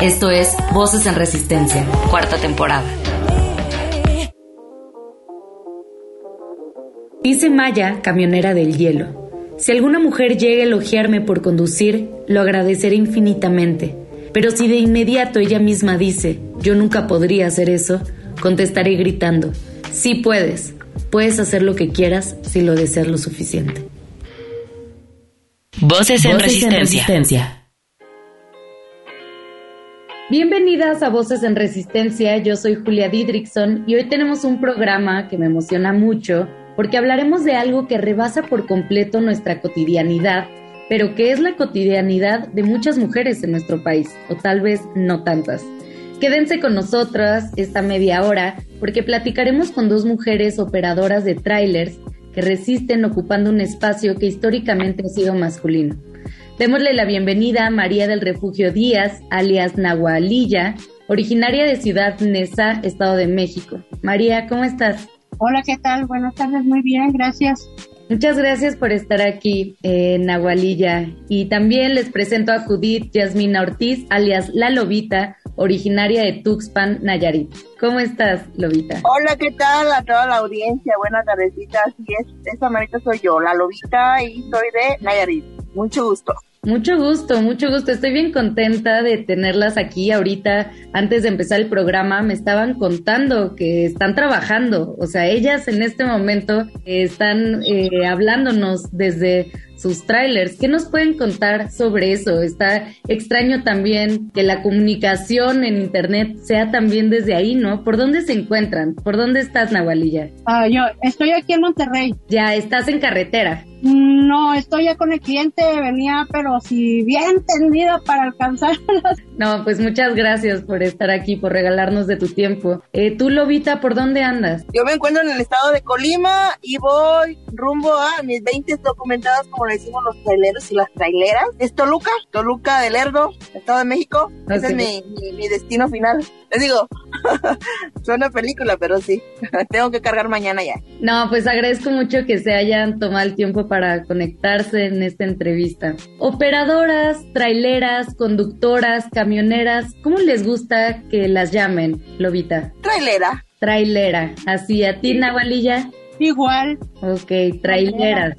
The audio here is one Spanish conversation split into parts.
Esto es Voces en Resistencia, cuarta temporada. Dice Maya, camionera del hielo. Si alguna mujer llega a elogiarme por conducir, lo agradeceré infinitamente. Pero si de inmediato ella misma dice, yo nunca podría hacer eso, contestaré gritando, Sí puedes. Puedes hacer lo que quieras si lo deseas lo suficiente. Voces en, resistencia. Bienvenidas a Voces en Resistencia, yo soy Julia Didrickson y hoy tenemos un programa que me emociona mucho porque hablaremos de algo que rebasa por completo nuestra cotidianidad, pero que es la cotidianidad de muchas mujeres en nuestro país, o tal vez no tantas. Quédense con nosotras esta media hora porque platicaremos con dos mujeres operadoras de trailers que resisten ocupando un espacio que históricamente ha sido masculino. Démosle la bienvenida a María del Refugio Díaz, alias Nahualilla, originaria de Ciudad Neza, Estado de México. María, ¿cómo estás? Hola, ¿qué tal? Buenas tardes, muy bien, gracias. Muchas gracias por estar aquí, en Nahualilla. Y también les presento a Judith Yasmina Ortiz, alias La Lobita, originaria de Tuxpan, Nayarit. ¿Cómo estás, Lobita? Hola, ¿qué tal a toda la audiencia? Buenas tardecitas. Así es, esta manita soy yo, La Lobita, y soy de Nayarit. Mucho gusto. Mucho gusto, mucho gusto. Estoy bien contenta de tenerlas aquí ahorita. Antes de empezar el programa me estaban contando que están trabajando. O sea, ellas en este momento están eh, hablándonos desde sus trailers. ¿Qué nos pueden contar sobre eso? Está extraño también que la comunicación en Internet sea también desde ahí, ¿no? ¿Por dónde se encuentran? ¿Por dónde estás, Nahualilla? Ah, yo estoy aquí en Monterrey. Ya, estás en carretera. No, estoy ya con el cliente, venía, pero si bien tendida para alcanzarlas. No, pues muchas gracias por estar aquí, por regalarnos de tu tiempo. Eh, tú, Lobita, ¿por dónde andas? Yo me encuentro en el estado de Colima y voy rumbo a mis 20 documentadas, como le decimos los traileros y las traileras. Es Toluca, Toluca del Lerdo, Estado de México. Ese es mi, mi, destino final. Les digo, suena película, pero sí, tengo que cargar mañana ya. No, pues agradezco mucho que se hayan tomado el tiempo para conectarse en esta entrevista. Operadoras, traileras, conductoras, camioneras, ¿cómo les gusta que las llamen, Lobita? Trailera. Trailera. Así, ¿a ti, Nahualilla? Igual. Ok, traileras.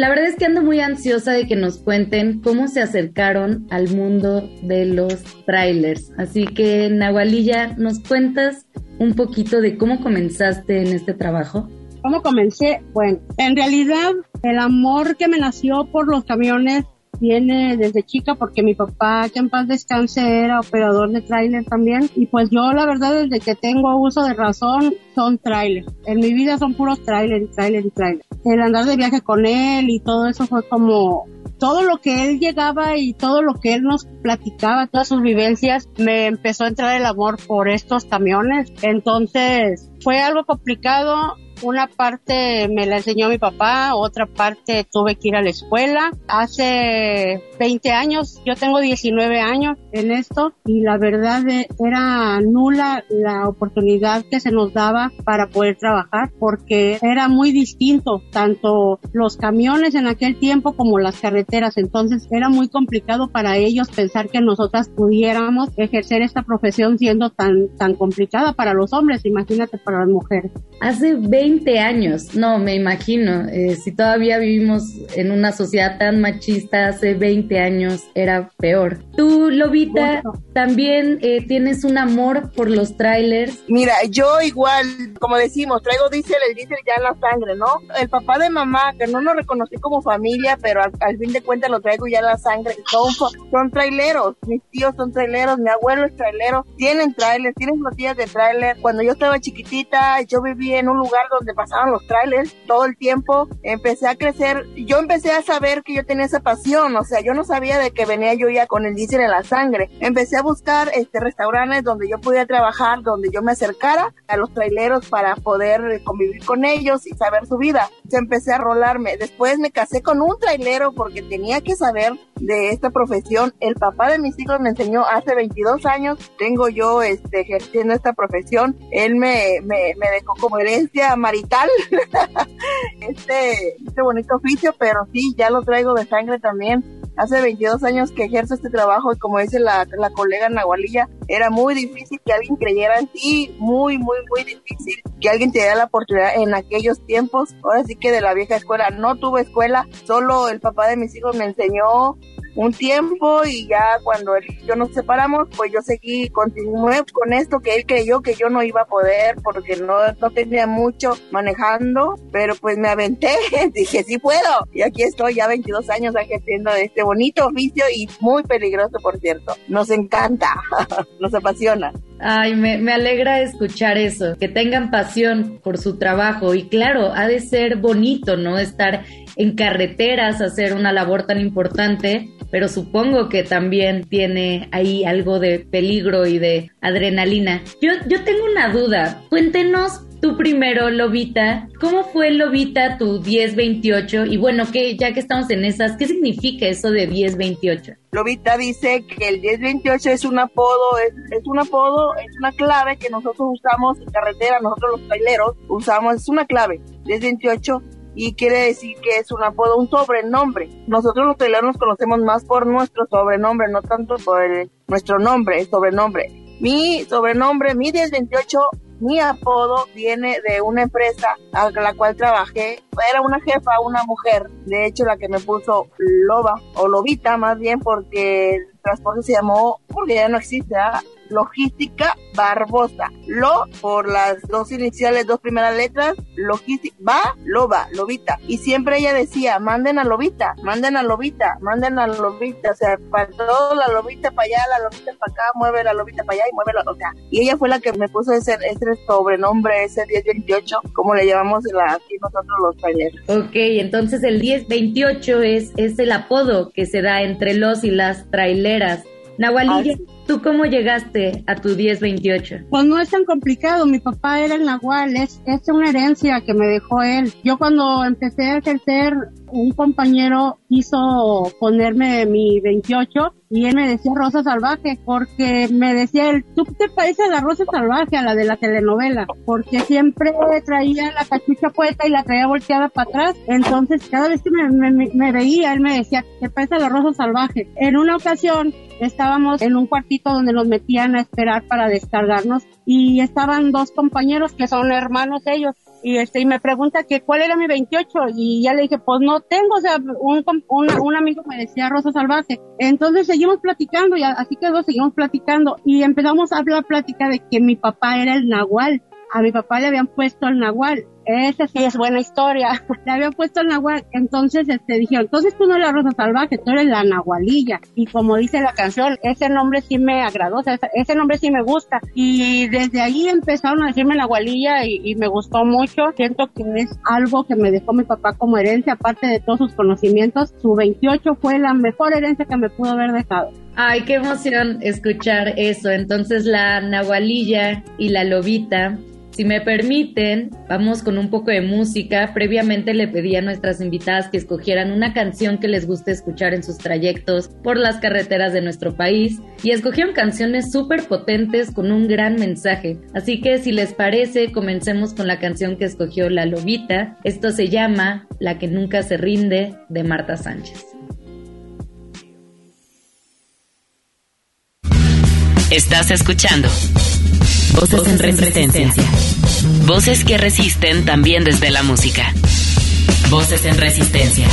La verdad es que ando muy ansiosa de que nos cuenten cómo se acercaron al mundo de los trailers. Así que, Nahualilla, ¿nos cuentas un poquito de cómo comenzaste en este trabajo? ¿Cómo comencé? Bueno, en realidad el amor que me nació por los camiones viene desde chica porque mi papá, que en paz descanse, era operador de tráiler también. Y pues yo la verdad desde que tengo uso de razón son tráiler. En mi vida son puros tráiler y tráiler y tráiler. El andar de viaje con él y todo eso fue como todo lo que él llegaba y todo lo que él nos platicaba, todas sus vivencias, me empezó a entrar el amor por estos camiones. Entonces fue algo complicado una parte me la enseñó mi papá, otra parte tuve que ir a la escuela. Hace 20 años, yo tengo 19 años en esto y la verdad e, era nula la oportunidad que se nos daba para poder trabajar porque era muy distinto tanto los camiones en aquel tiempo como las carreteras. Entonces era muy complicado para ellos pensar que nosotras pudiéramos ejercer esta profesión siendo tan, tan complicada para los hombres, imagínate para las mujeres. Hace 20 20 años, no, me imagino, eh, si todavía vivimos en una sociedad tan machista, hace 20 años era peor. Tú, Lobita, también eh, tienes un amor por los trailers. Mira, yo igual, como decimos, traigo diésel, el diésel ya en la sangre, ¿no? El papá de mamá, que no nos reconocí como familia, pero al, fin de cuentas lo traigo ya en la sangre, son, son traileros, mis tíos son traileros, mi abuelo es trailero, tienen trailers, tienen flotillas de trailer. Cuando yo estaba chiquitita, yo vivía en un lugar donde donde pasaban los trailers todo el tiempo. Empecé a crecer, yo empecé a saber que yo tenía esa pasión, o sea, yo no sabía de que venía yo ya con el diésel en la sangre. Empecé a buscar este restaurantes donde yo pudiera trabajar, donde yo me acercara a los traileros para poder convivir con ellos y saber su vida. Se empecé a rolarme. Después me casé con un trailero porque tenía que saber de esta profesión. El papá de mis hijos me enseñó hace 22 años, tengo yo este, ejerciendo esta profesión. Él me, me, me dejó como herencia marital este, este bonito oficio, pero sí, ya lo traigo de sangre también hace 22 años que ejerzo este trabajo y como dice la, la colega Nahualilla, era muy difícil que alguien creyera en ti, muy, muy, muy difícil que alguien te diera la oportunidad en aquellos tiempos. Ahora sí que de la vieja escuela no tuve escuela, solo el papá de mis hijos me enseñó un tiempo y ya cuando él y yo nos separamos, pues yo seguí, continué con esto que él creyó que yo no iba a poder porque no, no tenía mucho manejando, pero pues me aventé, dije sí puedo y aquí estoy ya 22 años ejerciendo este bonito oficio y muy peligroso por cierto. Nos encanta, nos apasiona. Ay, me, me, alegra escuchar eso, que tengan pasión por su trabajo y claro, ha de ser bonito, ¿no? Estar en carreteras, hacer una labor tan importante, pero supongo que también tiene ahí algo de peligro y de adrenalina. Yo, yo tengo una duda, cuéntenos tú primero, Lobita, ¿cómo fue Lobita tu 1028? Y bueno, que ya que estamos en esas, ¿qué significa eso de 1028? Lobita dice que el 1028 es un apodo, es, es, un apodo, es una clave que nosotros usamos en carretera, nosotros los traileros usamos, es una clave, 1028 y quiere decir que es un apodo, un sobrenombre. Nosotros los traileros nos conocemos más por nuestro sobrenombre, no tanto por el, nuestro nombre, el sobrenombre. Mi sobrenombre, mi 1028 mi apodo viene de una empresa a la cual trabajé. Era una jefa, una mujer, de hecho la que me puso Loba o Lobita más bien porque el transporte se llamó, porque ya no existe, ¿ah? Logística Barbosa. Lo por las dos iniciales, dos primeras letras, logística, va, loba, lobita. Y siempre ella decía, manden a lobita, manden a lobita, manden a lobita. O sea, para todo la lobita para allá, la lobita para acá, mueve la lobita para allá y mueve la, o sea. Y ella fue la que me puso ese, ese sobrenombre, ese 1028, como le llamamos la, aquí nosotros los talleres. Ok, entonces el 1028 es, es el apodo que se da entre los y las traileras. Nahualilla, ¿Tú cómo llegaste a tu 1028? Pues no es tan complicado. Mi papá era el Nahual. Es, es una herencia que me dejó él. Yo cuando empecé a ejercer, un compañero quiso ponerme mi 28 y él me decía Rosa Salvaje porque me decía él, tú te pareces a la Rosa Salvaje, a la de la telenovela, porque siempre traía la cachucha puesta y la traía volteada para atrás. Entonces cada vez que me, me, veía, él me decía, te parece a la Rosa Salvaje. En una ocasión estábamos en un cuartito donde nos metían a esperar para descargarnos y estaban dos compañeros que son hermanos ellos y este y me pregunta que cuál era mi 28 y ya le dije pues no tengo o sea un, un, amigo me decía Rosa Salvaje entonces seguimos platicando y así quedó seguimos platicando y empezamos a hablar plática de que mi papá era el nahual a mi papá le habían puesto el nahual esa sí es buena historia. Le había puesto el nahual. Entonces, este, dijeron, entonces tú no eres la rosa salvaje, tú eres la nahualilla. Y como dice la canción, ese nombre sí me agradó, ese nombre sí me gusta. Y desde ahí empezaron a decirme nahualilla y, y me gustó mucho. Siento que es algo que me dejó mi papá como herencia, aparte de todos sus conocimientos. Su 28 fue la mejor herencia que me pudo haber dejado. Ay, qué emoción escuchar eso. Entonces la nahualilla y la lobita si me permiten, vamos con un poco de música. Previamente le pedí a nuestras invitadas que escogieran una canción que les guste escuchar en sus trayectos por las carreteras de nuestro país y escogieron canciones súper potentes con un gran mensaje. Así que si les parece, comencemos con la canción que escogió la lobita. Esto se llama La que nunca se rinde de Marta Sánchez. Estás escuchando Voces en resistencia. Voces que resisten también desde la música. Voces en resistencia.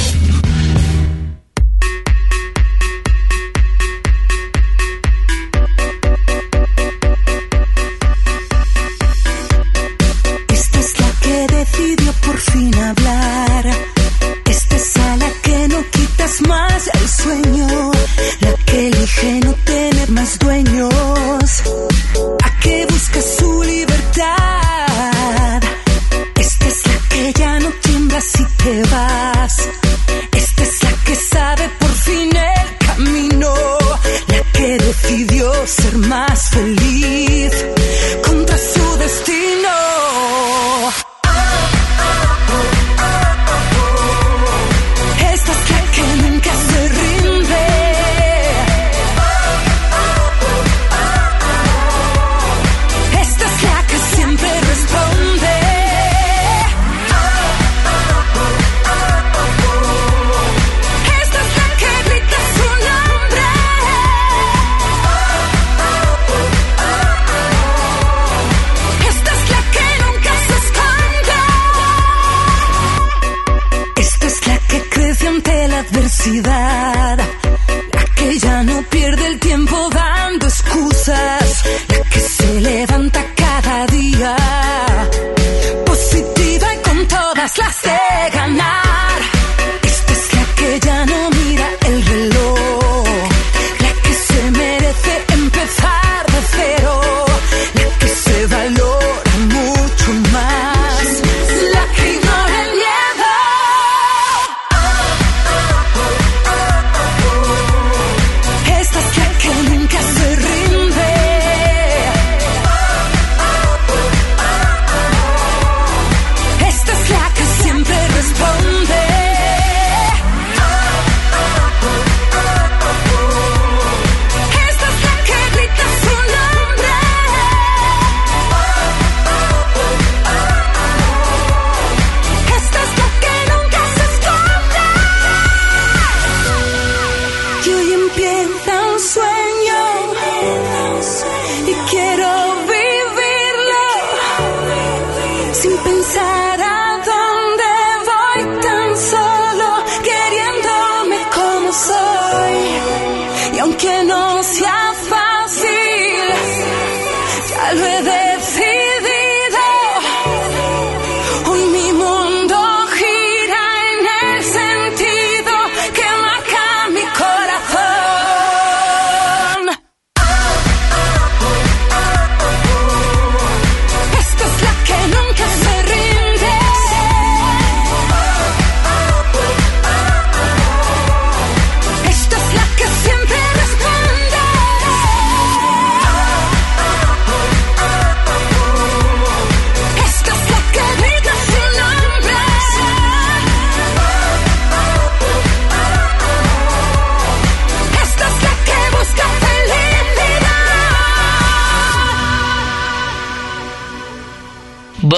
cidade.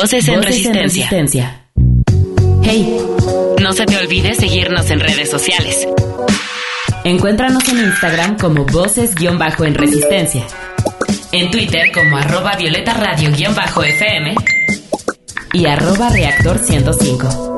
Voces en Voces resistencia. Hey, no se te olvide seguirnos en redes sociales. Encuéntranos en Instagram como voces-en resistencia. En Twitter como arroba violeta radio-fm y arroba reactor 105.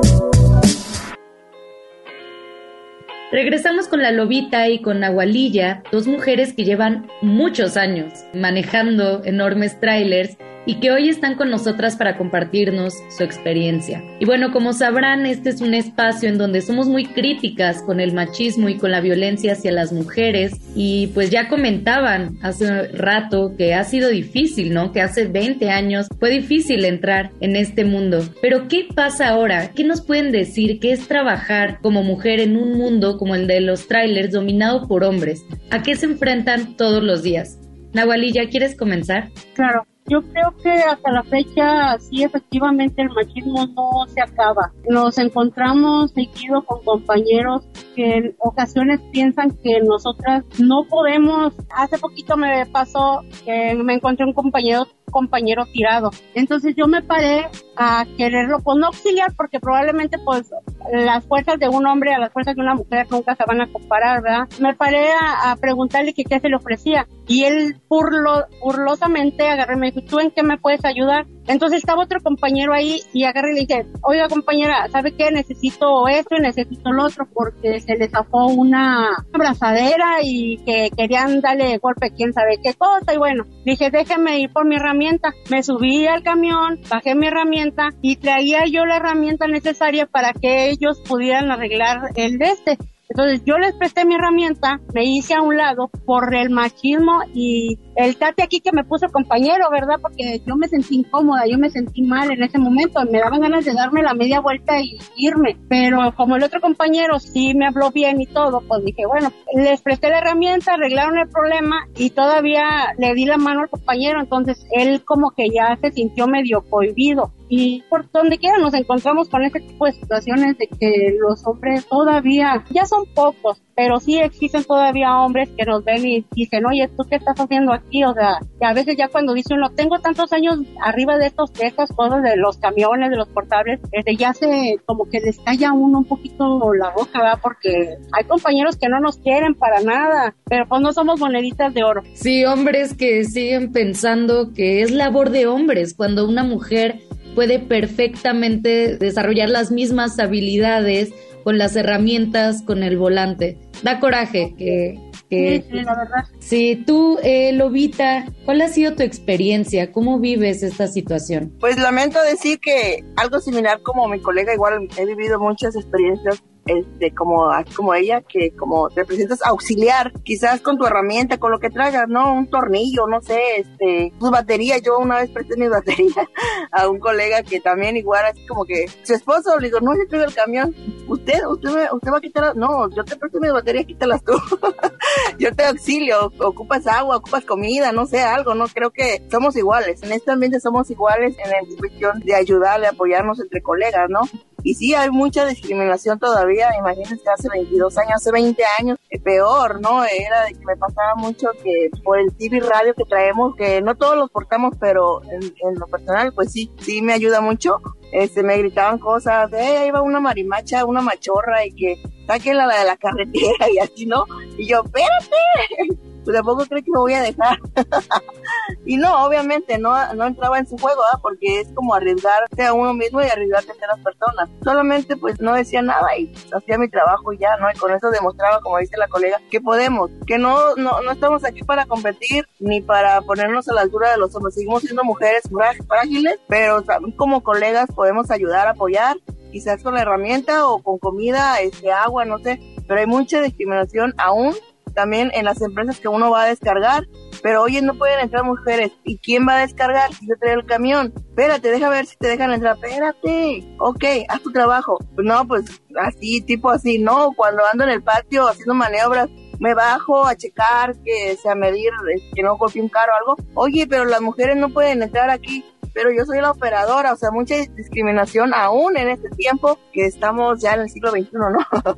Regresamos con la Lobita y con Nahualilla, dos mujeres que llevan muchos años manejando enormes trailers y que hoy están con nosotras para compartirnos su experiencia. Y bueno, como sabrán, este es un espacio en donde somos muy críticas con el machismo y con la violencia hacia las mujeres y pues ya comentaban hace rato que ha sido difícil, ¿no? Que hace 20 años fue difícil entrar en este mundo. Pero ¿qué pasa ahora? ¿Qué nos pueden decir? ¿Qué es trabajar como mujer en un mundo como el de los trailers dominado por hombres? ¿A qué se enfrentan todos los días? Nahualilla, ¿quieres comenzar? Claro. Yo creo que hasta la fecha sí efectivamente el machismo no se acaba. Nos encontramos seguido con compañeros que en ocasiones piensan que nosotras no podemos. Hace poquito me pasó que me encontré un compañero compañero tirado. Entonces yo me paré a quererlo, no auxiliar, porque probablemente pues las fuerzas de un hombre a las fuerzas de una mujer nunca se van a comparar, ¿verdad? Me paré a, preguntarle que qué se le ofrecía y él burlo, burlosamente agarré y me dijo, ¿tú en qué me puedes ayudar? Entonces estaba otro compañero ahí y agarré y le dije, oiga compañera, ¿sabe qué? Necesito esto y necesito lo otro porque se le zafó una abrazadera y que querían darle golpe quién sabe qué cosa y bueno, dije, déjeme ir por mi herramienta. Me subí al camión, bajé mi herramienta y traía yo la herramienta necesaria para que ellos pudieran arreglar el de este. Entonces yo les presté mi herramienta, me hice a un lado por el machismo y el tate aquí que me puso compañero, ¿verdad? Porque yo me sentí incómoda, yo me sentí mal en ese momento, me daban ganas de darme la media vuelta y irme, pero como el otro compañero sí me habló bien y todo, pues dije, bueno, les presté la herramienta, arreglaron el problema y todavía le di la mano al compañero, entonces él como que ya se sintió medio prohibido y por donde quiera nos encontramos con este tipo de situaciones de que los hombres todavía, ya son pocos, pero sí existen todavía hombres que nos ven y dicen, oye, ¿tú qué estás haciendo aquí? O sea, que a veces ya cuando dicen, no, tengo tantos años arriba de estos, de estas cosas, de los camiones, de los portables, desde ya se, como que les calla uno un poquito la boca, ¿verdad? Porque hay compañeros que no nos quieren para nada, pero pues no somos moneditas de oro. Sí, hombres que siguen pensando que es labor de hombres cuando una mujer puede perfectamente desarrollar las mismas habilidades con las herramientas, con el volante. Da coraje que... sí, sí, la verdad. Sí, tú, eh, Lobita, ¿cuál ha sido tu experiencia? ¿Cómo vives esta situación? Pues lamento decir que algo similar como mi colega, igual he vivido muchas experiencias este, como, como ella, que como representas auxiliar, quizás con tu herramienta, con lo que traigas, ¿no? Un tornillo, no sé, este, tus baterías. Yo una vez presté mi batería a un colega que también igual así como que su esposo le digo, no, yo traigo el camión. Usted, usted, usted va a quitar, no, yo te presto mi batería, quítalas tú. yo te auxilio, ocupas agua, ocupas comida, no sé, algo, ¿no? Creo que somos iguales. En este ambiente somos iguales en la cuestión de ayudar, de apoyarnos entre colegas, ¿no? Y sí, hay mucha discriminación todavía. Imagínense, hace 22 años, hace 20 años, peor, ¿no? Era de que me pasaba mucho que por el TV radio que traemos, que no todos los portamos, pero en, lo personal, pues sí, sí me ayuda mucho. Este, me gritaban cosas, de ahí va una marimacha, una machorra y que saquen la de la carretera y así, ¿no? Y yo, espérate, pues tampoco creo que me voy a dejar. y no, obviamente no, no entraba en su juego, ¿ah? porque es como arriesgarse a uno mismo y arriesgarse a las personas. Solamente pues no decía nada y hacía mi trabajo y ya, ¿no? Y con eso demostraba, como dice la colega, que podemos, que no, no, no estamos aquí para competir ni para ponernos a la altura de los hombres. Seguimos siendo mujeres frágiles, pero también como colegas podemos ayudar, apoyar quizás con la herramienta o con comida, este agua, no sé, pero hay mucha discriminación aún también en las empresas que uno va a descargar, pero oye, no pueden entrar mujeres. ¿Y quién va a descargar si yo traigo el camión? Espérate, deja ver si te dejan entrar. Espérate, ok, haz tu trabajo. Pues no, pues así, tipo así, no, cuando ando en el patio haciendo maniobras, me bajo a checar que sea medir, que no golpee un carro o algo. Oye, pero las mujeres no pueden entrar aquí pero yo soy la operadora, o sea, mucha discriminación aún en este tiempo que estamos ya en el siglo XXI, ¿no?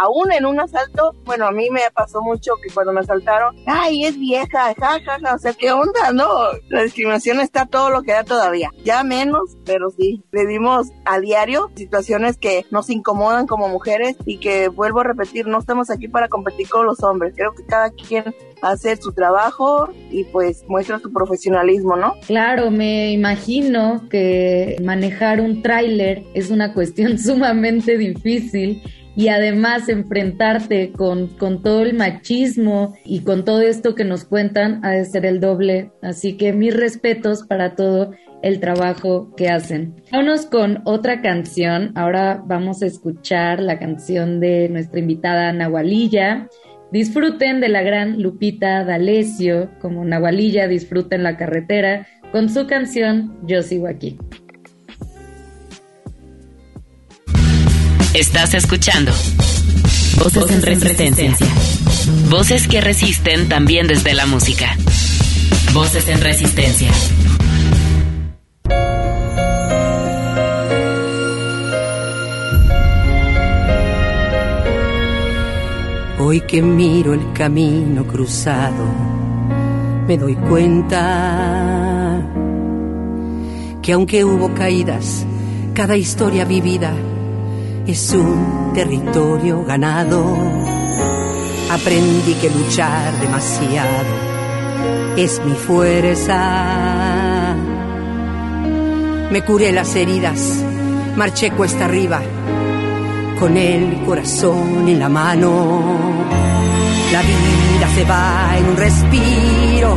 aún en un asalto, bueno, a mí me pasó mucho que cuando me asaltaron, ay, es vieja, jajaja, o sea, ¿qué onda? No, la discriminación está todo lo que da todavía, ya menos, pero sí, vivimos a diario situaciones que nos incomodan como mujeres y que, vuelvo a repetir, no estamos aquí para competir con los hombres, creo que cada quien hacer su trabajo y pues muestra su profesionalismo, ¿no? Claro, me imagino que manejar un tráiler es una cuestión sumamente difícil y además enfrentarte con, con, todo el machismo y con todo esto que nos cuentan ha de ser el doble. Así que mis respetos para todo el trabajo que hacen. Vámonos con otra canción. Ahora vamos a escuchar la canción de nuestra invitada Nahualilla. Disfruten de la gran Lupita D'Alessio, como Nahualilla disfruten la carretera, con su canción Yo sigo aquí. Estás escuchando Voces, en, resistencia. Voces que resisten también desde la música. Voces en resistencia. Hoy que miro el camino cruzado, me doy cuenta que aunque hubo caídas, cada historia vivida es un territorio ganado. Aprendí que luchar demasiado es mi fuerza. Me curé las heridas, marché cuesta arriba con el corazón en la mano. La vida se va en un respiro,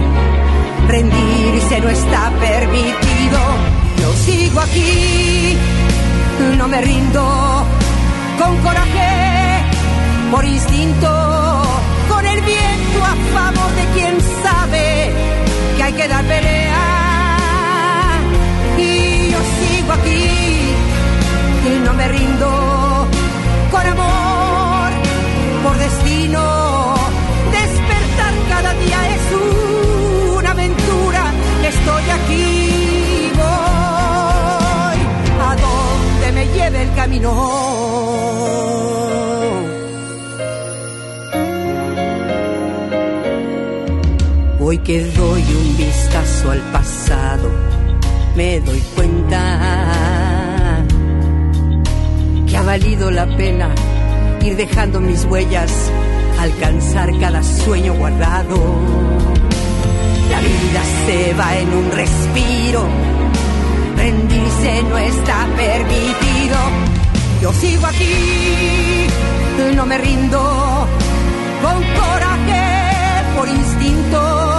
rendirse no está permitido. Yo sigo aquí, no me rindo, con coraje por instinto, camino. Hoy que doy un vistazo al pasado, me doy cuenta que ha valido la pena ir dejando mis huellas, alcanzar cada sueño guardado. La vida se va en un respiro, rendirse no está permitido. Yo sigo aquí, no me rindo, con coraje por instinto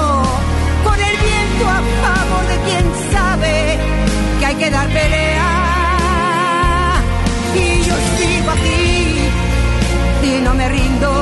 a favor de quien sabe que hay que dar pelea. Y yo sigo aquí y no me rindo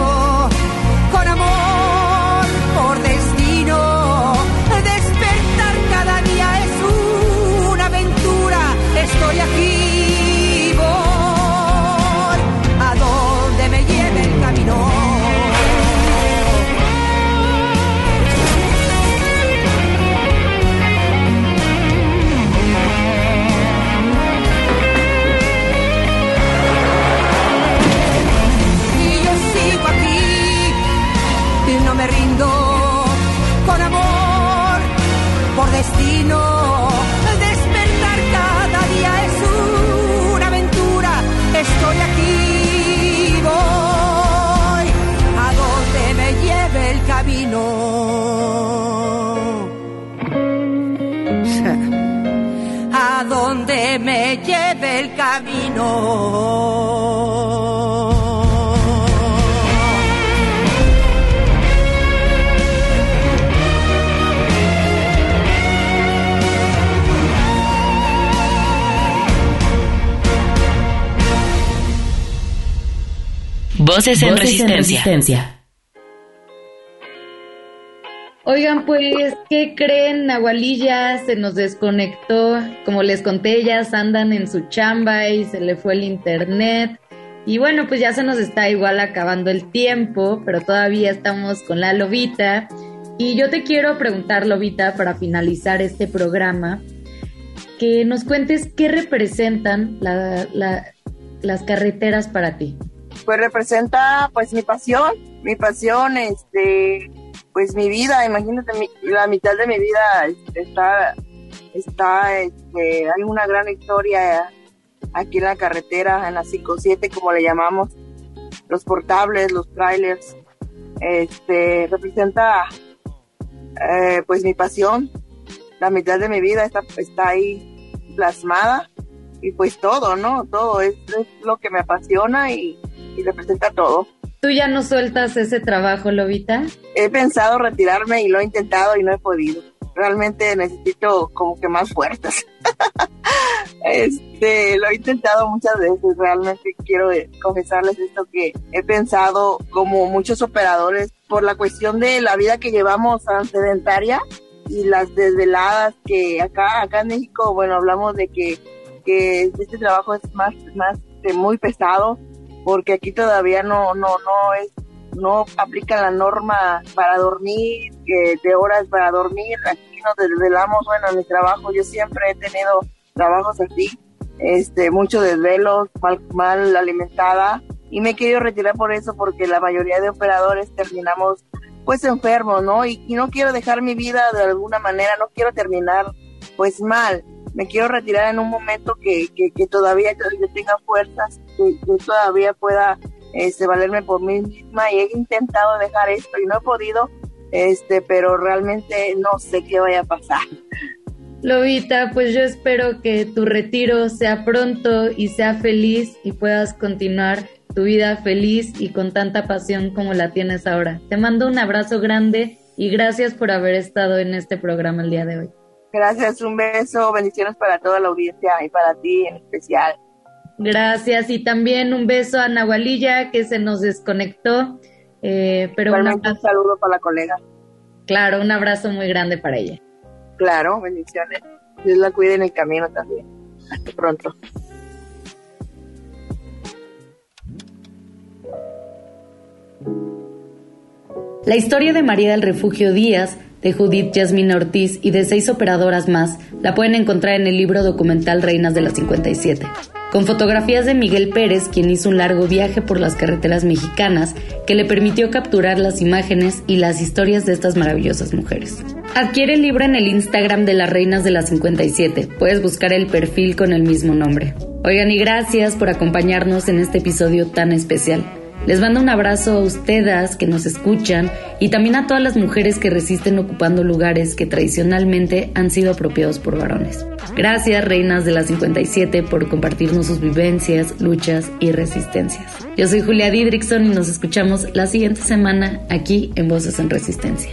Voces, en, resistencia. Oigan, pues, ¿qué creen? Nahualilla se nos desconectó. Como les conté, ellas andan en su chamba y se le fue el internet. Y bueno, pues ya se nos está igual acabando el tiempo, pero todavía estamos con la lobita. Y yo te quiero preguntar, lobita, para finalizar este programa, que nos cuentes qué representan las carreteras para ti pues representa pues mi pasión, mi pasión, este, pues mi vida, imagínate, la mitad de mi vida está, está, este, hay una gran historia aquí en la carretera, en la 57 como le llamamos, los portables, los trailers, este, representa eh, pues mi pasión, la mitad de mi vida está, está ahí plasmada y pues todo, ¿no? Todo es, es lo que me apasiona y, y representa todo. ¿Tú ya no sueltas ese trabajo, Lobita? He pensado retirarme y lo he intentado y no he podido. Realmente necesito como que más fuerzas. este, lo he intentado muchas veces. Realmente quiero confesarles esto que he pensado como muchos operadores por la cuestión de la vida que llevamos sedentaria y las desveladas que acá acá en México, bueno, hablamos de que que este trabajo es más más muy pesado porque aquí todavía no, no, no es, no aplica la norma para dormir, de horas para dormir, aquí nos desvelamos, bueno, en mi trabajo yo siempre he tenido trabajos así, este, mucho desvelos, mal, mal alimentada, y me he querido retirar por eso porque la mayoría de operadores terminamos pues enfermos, ¿no? Y, y no quiero dejar mi vida de alguna manera, no quiero terminar pues mal me quiero retirar en un momento que, que, todavía yo tenga fuerzas, que, todavía pueda este, valerme por mí misma y he intentado dejar esto y no he podido, este, pero realmente no sé qué vaya a pasar. Lobita, pues yo espero que tu retiro sea pronto y sea feliz y puedas continuar tu vida feliz y con tanta pasión como la tienes ahora. Te mando un abrazo grande y gracias por haber estado en este programa el día de hoy. Gracias, un beso, bendiciones para toda la audiencia y para ti en especial. Gracias y también un beso a Nahualilla que se nos desconectó. Eh, pero un saludo para la colega. Claro, un abrazo muy grande para ella. Claro, bendiciones. Dios la cuide en el camino también. Hasta pronto. La historia de María del Refugio Díaz, de Judith Yasmina Ortiz y de seis operadoras más la pueden encontrar en el libro documental Reinas de las 57 con fotografías de Miguel Pérez, quien hizo un largo viaje por las carreteras mexicanas que le permitió capturar las imágenes y las historias de estas maravillosas mujeres. Adquiere el libro en el Instagram de las Reinas de las 57. Puedes buscar el perfil con el mismo nombre. Oigan y gracias por acompañarnos en este episodio tan especial. Les mando un abrazo a ustedes que nos escuchan y también a todas las mujeres que resisten ocupando lugares que tradicionalmente han sido apropiados por varones. Gracias, reinas de las 57, por compartirnos sus vivencias, luchas y resistencias. Yo soy Julia Didrickson y nos escuchamos la siguiente semana aquí en Voces en Resistencia.